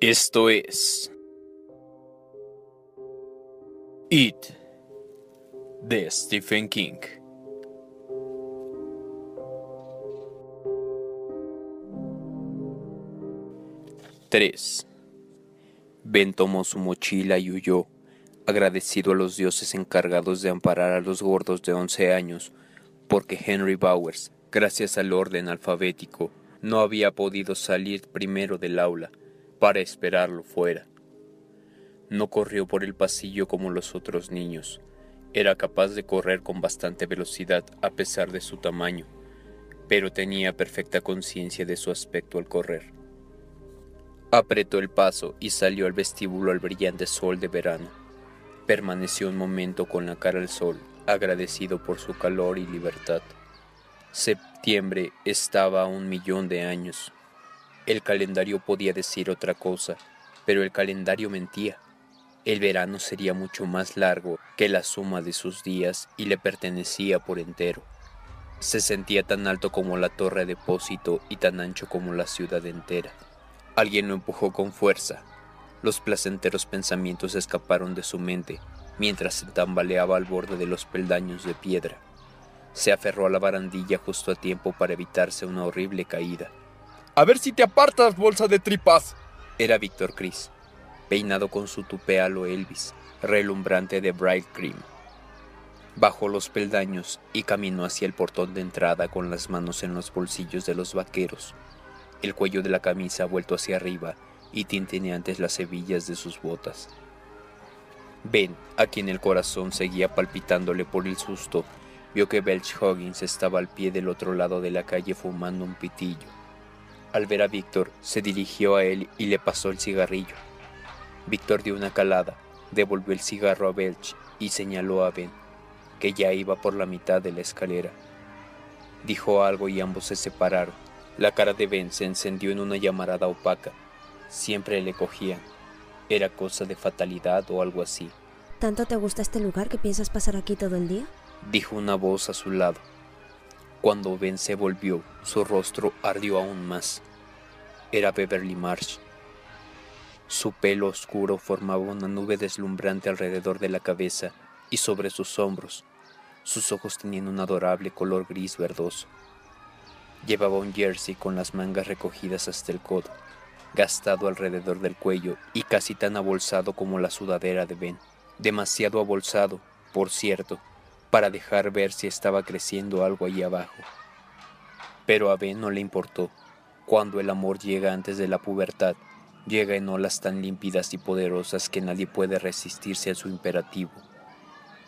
Esto es It de Stephen King. Tres. Ben tomó su mochila y huyó, agradecido a los dioses encargados de amparar a los gordos de once años, porque Henry Bowers, gracias al orden alfabético, no había podido salir primero del aula para esperarlo fuera. No corrió por el pasillo como los otros niños. Era capaz de correr con bastante velocidad a pesar de su tamaño, pero tenía perfecta conciencia de su aspecto al correr. Apretó el paso y salió al vestíbulo al brillante sol de verano. Permaneció un momento con la cara al sol, agradecido por su calor y libertad. Septiembre estaba a un millón de años. El calendario podía decir otra cosa, pero el calendario mentía. El verano sería mucho más largo que la suma de sus días y le pertenecía por entero. Se sentía tan alto como la torre de depósito y tan ancho como la ciudad entera. Alguien lo empujó con fuerza. Los placenteros pensamientos escaparon de su mente mientras se tambaleaba al borde de los peldaños de piedra. Se aferró a la barandilla justo a tiempo para evitarse una horrible caída. A ver si te apartas, bolsa de tripas. Era Víctor Cris, peinado con su tupé a lo Elvis, relumbrante de bright cream. Bajó los peldaños y caminó hacia el portón de entrada con las manos en los bolsillos de los vaqueros el cuello de la camisa vuelto hacia arriba y tintineantes las hebillas de sus botas. Ben, a quien el corazón seguía palpitándole por el susto, vio que Belch Hoggins estaba al pie del otro lado de la calle fumando un pitillo. Al ver a Víctor, se dirigió a él y le pasó el cigarrillo. Víctor dio una calada, devolvió el cigarro a Belch y señaló a Ben, que ya iba por la mitad de la escalera. Dijo algo y ambos se separaron. La cara de Ben se encendió en una llamarada opaca. Siempre le cogían. Era cosa de fatalidad o algo así. ¿Tanto te gusta este lugar que piensas pasar aquí todo el día? Dijo una voz a su lado. Cuando Ben se volvió, su rostro ardió aún más. Era Beverly Marsh. Su pelo oscuro formaba una nube deslumbrante alrededor de la cabeza y sobre sus hombros. Sus ojos tenían un adorable color gris verdoso. Llevaba un jersey con las mangas recogidas hasta el codo, gastado alrededor del cuello y casi tan abolsado como la sudadera de Ben. Demasiado abolsado, por cierto, para dejar ver si estaba creciendo algo allí abajo. Pero a Ben no le importó. Cuando el amor llega antes de la pubertad, llega en olas tan límpidas y poderosas que nadie puede resistirse a su imperativo.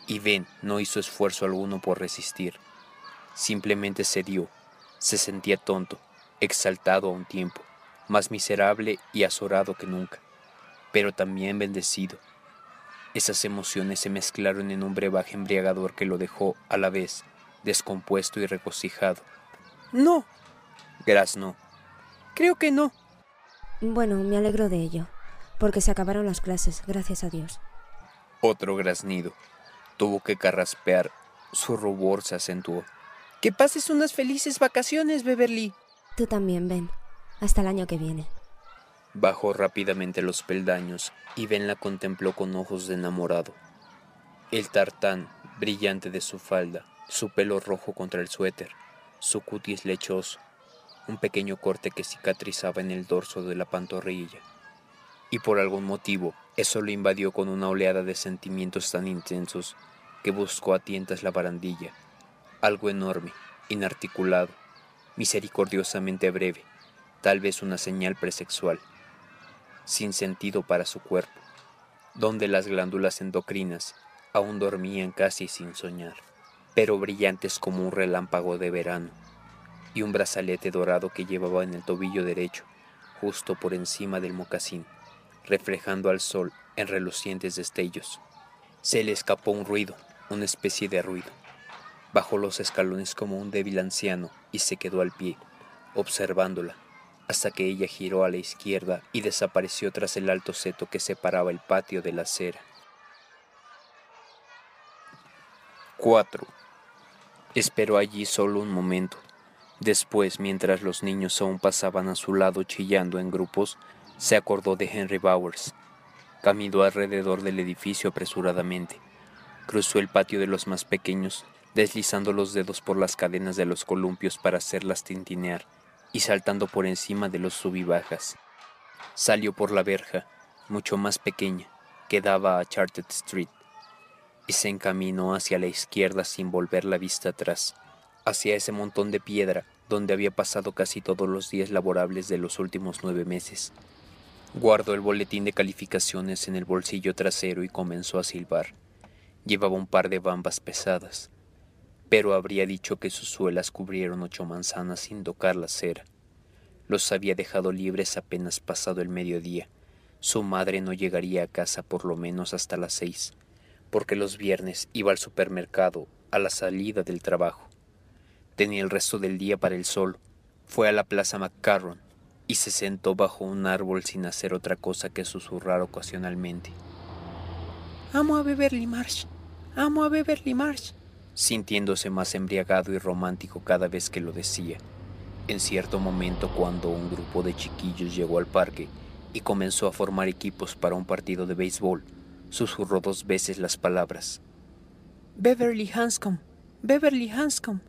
Y Ben no hizo esfuerzo alguno por resistir. Simplemente cedió se sentía tonto, exaltado a un tiempo, más miserable y azorado que nunca, pero también bendecido. Esas emociones se mezclaron en un brebaje embriagador que lo dejó, a la vez, descompuesto y regocijado. No. no. Creo que no. Bueno, me alegro de ello, porque se acabaron las clases, gracias a Dios. Otro graznido. Tuvo que carraspear. Su rubor se acentuó. Que pases unas felices vacaciones, Beverly. Tú también, Ben. Hasta el año que viene. Bajó rápidamente los peldaños y Ben la contempló con ojos de enamorado. El tartán brillante de su falda, su pelo rojo contra el suéter, su cutis lechoso, un pequeño corte que cicatrizaba en el dorso de la pantorrilla. Y por algún motivo, eso lo invadió con una oleada de sentimientos tan intensos que buscó a tientas la barandilla algo enorme, inarticulado, misericordiosamente breve, tal vez una señal presexual, sin sentido para su cuerpo, donde las glándulas endocrinas aún dormían casi sin soñar, pero brillantes como un relámpago de verano, y un brazalete dorado que llevaba en el tobillo derecho, justo por encima del mocasín, reflejando al sol en relucientes destellos. Se le escapó un ruido, una especie de ruido Bajó los escalones como un débil anciano y se quedó al pie, observándola, hasta que ella giró a la izquierda y desapareció tras el alto seto que separaba el patio de la acera. 4. Esperó allí solo un momento. Después, mientras los niños aún pasaban a su lado chillando en grupos, Se acordó de Henry Bowers. Caminó alrededor del edificio apresuradamente. Cruzó el patio de los más pequeños, deslizando los dedos por las cadenas de los columpios para hacerlas tintinear y saltando por encima de los subibajas. Salió por la verja, mucho más pequeña, que daba a Charted Street, y se encaminó hacia la izquierda sin volver la vista atrás, hacia ese montón de piedra donde había pasado casi todos los días laborables de los últimos nueve meses. Guardó el boletín de calificaciones en el bolsillo trasero y comenzó a silbar. Llevaba un par de bambas pesadas, pero habría dicho que sus suelas cubrieron ocho manzanas sin tocar la cera. Los había dejado libres apenas pasado el mediodía. Su madre no llegaría a casa por lo menos hasta las seis, porque los viernes iba al supermercado a la salida del trabajo. Tenía el resto del día para el sol. Fue a la plaza McCarron y se sentó bajo un árbol sin hacer otra cosa que susurrar ocasionalmente. Amo a Beverly Marsh. Amo a Beverly Marsh sintiéndose más embriagado y romántico cada vez que lo decía. En cierto momento, cuando un grupo de chiquillos llegó al parque y comenzó a formar equipos para un partido de béisbol, susurró dos veces las palabras. Beverly Hanscom, Beverly Hanscom.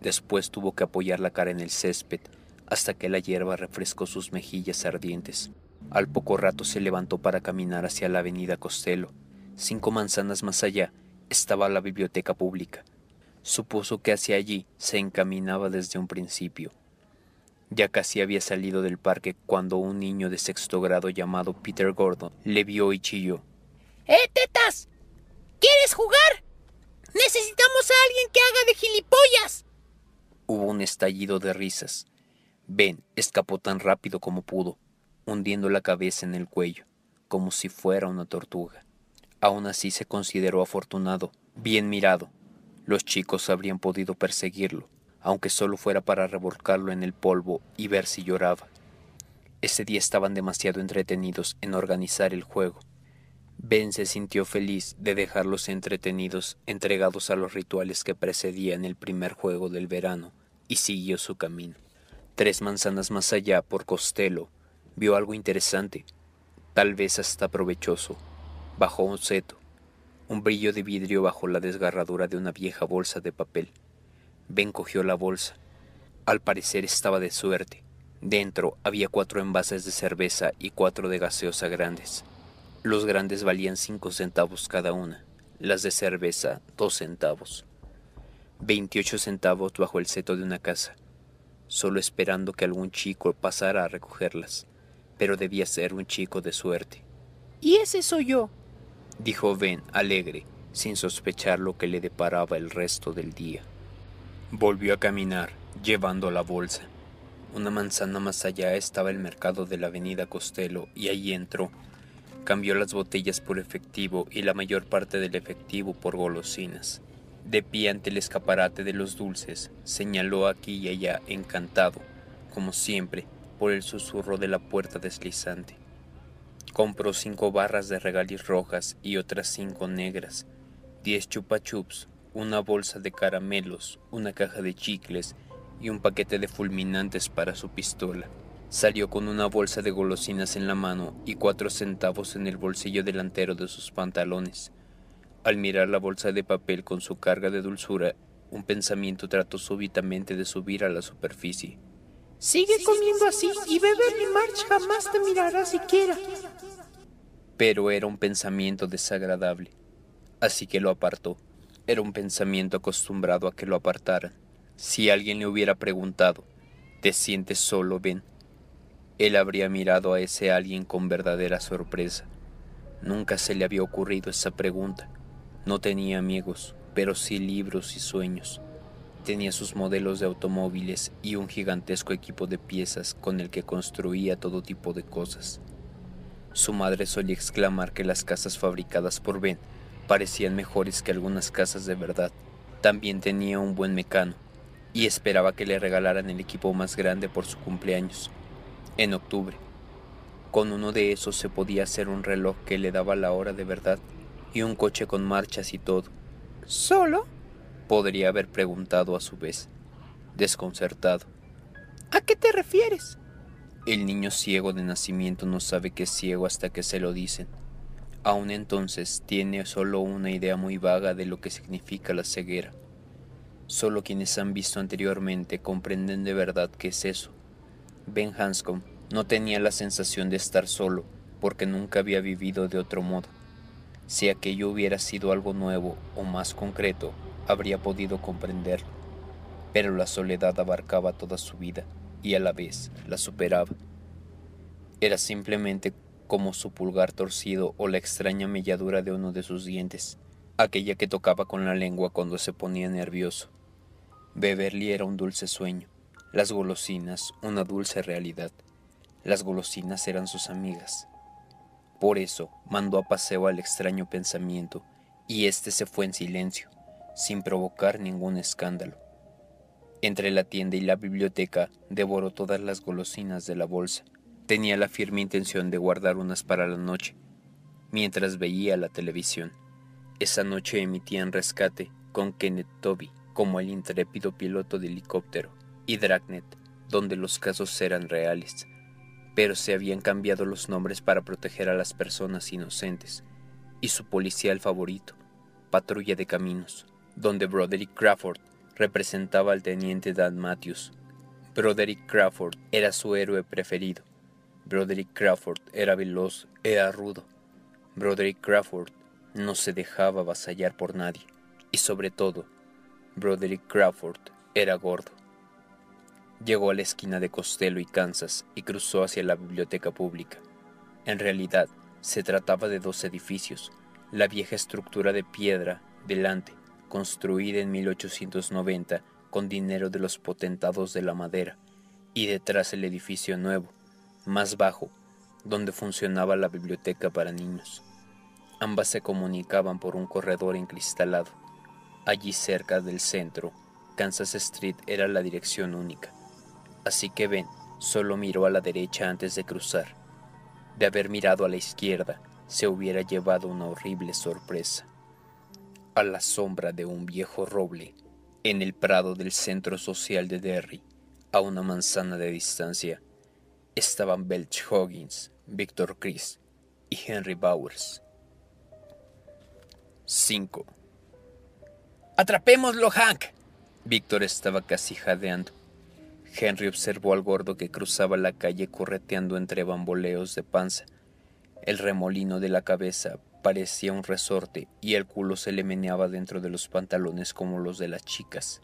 Después tuvo que apoyar la cara en el césped hasta que la hierba refrescó sus mejillas ardientes. Al poco rato se levantó para caminar hacia la avenida Costello. Cinco manzanas más allá estaba la biblioteca pública. Supuso que hacia allí se encaminaba desde un principio. Ya casi había salido del parque cuando un niño de sexto grado llamado Peter Gordon le vio y chilló. ¡Eh, tetas! ¿Quieres jugar? Necesitamos a alguien que haga de gilipollas. Hubo un estallido de risas. Ben escapó tan rápido como pudo, hundiendo la cabeza en el cuello, como si fuera una tortuga. Aún así se consideró afortunado, bien mirado. Los chicos habrían podido perseguirlo, aunque solo fuera para revolcarlo en el polvo y ver si lloraba. Ese día estaban demasiado entretenidos en organizar el juego. Ben se sintió feliz de dejarlos entretenidos, entregados a los rituales que precedían el primer juego del verano, y siguió su camino. Tres manzanas más allá, por Costello, vio algo interesante, tal vez hasta provechoso Bajó un seto, un brillo de vidrio bajo la desgarradura de una vieja bolsa de papel. Ben cogió la bolsa. Al parecer estaba de suerte. Dentro había cuatro envases de cerveza y cuatro de gaseosa grandes. Los grandes valían cinco centavos cada una, las de cerveza dos centavos. Veintiocho centavos bajo el seto de una casa, solo esperando que algún chico pasara a recogerlas, pero debía ser un chico de suerte. Y ese soy yo, dijo Ben alegre, sin sospechar lo que le deparaba el resto del día. Volvió a caminar, llevando la bolsa. Una manzana más allá estaba el mercado de la avenida Costello y allí entró. Cambió las botellas por efectivo y la mayor parte del efectivo por golosinas. De pie ante el escaparate de los dulces, señaló aquí y allá encantado, como siempre, por el susurro de la puerta deslizante. Compró cinco barras de regalis rojas y otras cinco negras, diez chupa chups, una bolsa de caramelos, una caja de chicles y un paquete de fulminantes para su pistola. Salió con una bolsa de golosinas en la mano y cuatro centavos en el bolsillo delantero de sus pantalones. Al mirar la bolsa de papel con su carga de dulzura, un pensamiento trató súbitamente de subir a la superficie. Sigue comiendo así y Beverly March jamás te mirará siquiera. Pero era un pensamiento desagradable, así que lo apartó. Era un pensamiento acostumbrado a que lo apartaran. Si alguien le hubiera preguntado, ¿te sientes solo, Ben? Él habría mirado a ese alguien con verdadera sorpresa. Nunca se le había ocurrido esa pregunta. No tenía amigos, pero sí libros y sueños. Tenía sus modelos de automóviles y un gigantesco equipo de piezas con el que construía todo tipo de cosas. Su madre solía exclamar que las casas fabricadas por Ben parecían mejores que algunas casas de verdad. También tenía un buen mecano y esperaba que le regalaran el equipo más grande por su cumpleaños, en octubre. Con uno de esos se podía hacer un reloj que le daba la hora de verdad y un coche con marchas y todo. ¿Solo? Podría haber preguntado a su vez, desconcertado. ¿A qué te refieres? El niño ciego de nacimiento no sabe que es ciego hasta que se lo dicen. Aún entonces tiene solo una idea muy vaga de lo que significa la ceguera. Solo quienes han visto anteriormente comprenden de verdad qué es eso. Ben Hanscom no tenía la sensación de estar solo porque nunca había vivido de otro modo. Si aquello hubiera sido algo nuevo o más concreto, habría podido comprenderlo. Pero la soledad abarcaba toda su vida y a la vez la superaba. Era simplemente como su pulgar torcido o la extraña melladura de uno de sus dientes, aquella que tocaba con la lengua cuando se ponía nervioso. Beverly era un dulce sueño, las golosinas una dulce realidad. Las golosinas eran sus amigas. Por eso mandó a paseo al extraño pensamiento, y éste se fue en silencio, sin provocar ningún escándalo. Entre la tienda y la biblioteca devoró todas las golosinas de la bolsa. Tenía la firme intención de guardar unas para la noche, mientras veía la televisión. Esa noche emitían Rescate con Kenneth Toby como el intrépido piloto de helicóptero y Dragnet, donde los casos eran reales, pero se habían cambiado los nombres para proteger a las personas inocentes, y su policial favorito, Patrulla de Caminos, donde Broderick Crawford representaba al teniente Dan Matthews. Broderick Crawford era su héroe preferido. Broderick Crawford era veloz, era rudo. Broderick Crawford no se dejaba avasallar por nadie. Y sobre todo, Broderick Crawford era gordo. Llegó a la esquina de Costello y Kansas y cruzó hacia la biblioteca pública. En realidad, se trataba de dos edificios, la vieja estructura de piedra delante construida en 1890 con dinero de los potentados de la madera, y detrás el edificio nuevo, más bajo, donde funcionaba la biblioteca para niños. Ambas se comunicaban por un corredor encristalado. Allí cerca del centro, Kansas Street era la dirección única. Así que Ben solo miró a la derecha antes de cruzar. De haber mirado a la izquierda, se hubiera llevado una horrible sorpresa a la sombra de un viejo roble en el prado del centro social de Derry, a una manzana de distancia, estaban Belch Hoggins, Victor Chris y Henry Bowers. 5. ¡Atrapémoslo, Hank! Víctor estaba casi jadeando. Henry observó al gordo que cruzaba la calle correteando entre bamboleos de panza. El remolino de la cabeza parecía un resorte y el culo se le meneaba dentro de los pantalones como los de las chicas.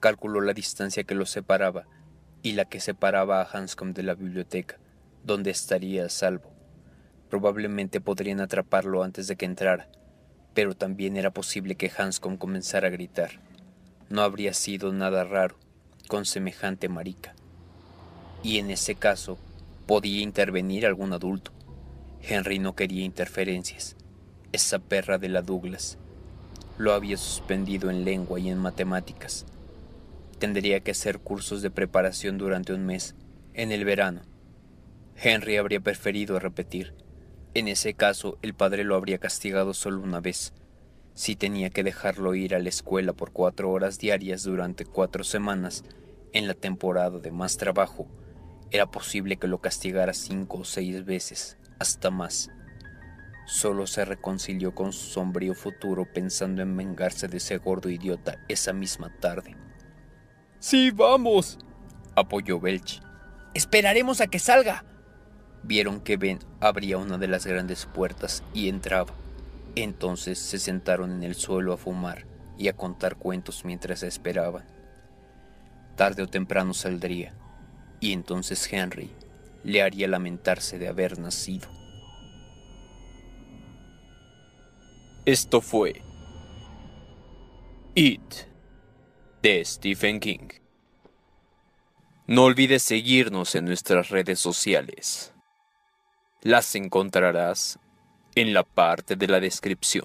Calculó la distancia que los separaba y la que separaba a Hanscom de la biblioteca, donde estaría a salvo. Probablemente podrían atraparlo antes de que entrara, pero también era posible que Hanscom comenzara a gritar. No habría sido nada raro con semejante marica. Y en ese caso podía intervenir algún adulto. Henry no quería interferencias esa perra de la Douglas. Lo había suspendido en lengua y en matemáticas. Tendría que hacer cursos de preparación durante un mes, en el verano. Henry habría preferido repetir. En ese caso, el padre lo habría castigado solo una vez. Si tenía que dejarlo ir a la escuela por cuatro horas diarias durante cuatro semanas, en la temporada de más trabajo, era posible que lo castigara cinco o seis veces, hasta más. Solo se reconcilió con su sombrío futuro pensando en vengarse de ese gordo idiota esa misma tarde. Sí, vamos, apoyó Belch. Esperaremos a que salga. Vieron que Ben abría una de las grandes puertas y entraba. Entonces se sentaron en el suelo a fumar y a contar cuentos mientras esperaban. Tarde o temprano saldría, y entonces Henry le haría lamentarse de haber nacido. Esto fue It de Stephen King. No olvides seguirnos en nuestras redes sociales. Las encontrarás en la parte de la descripción.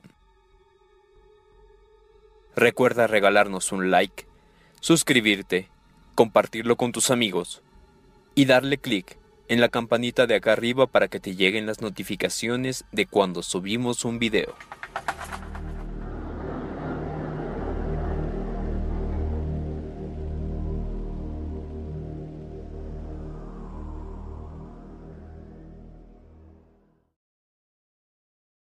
Recuerda regalarnos un like, suscribirte, compartirlo con tus amigos y darle clic en la campanita de acá arriba para que te lleguen las notificaciones de cuando subimos un video. Thank you.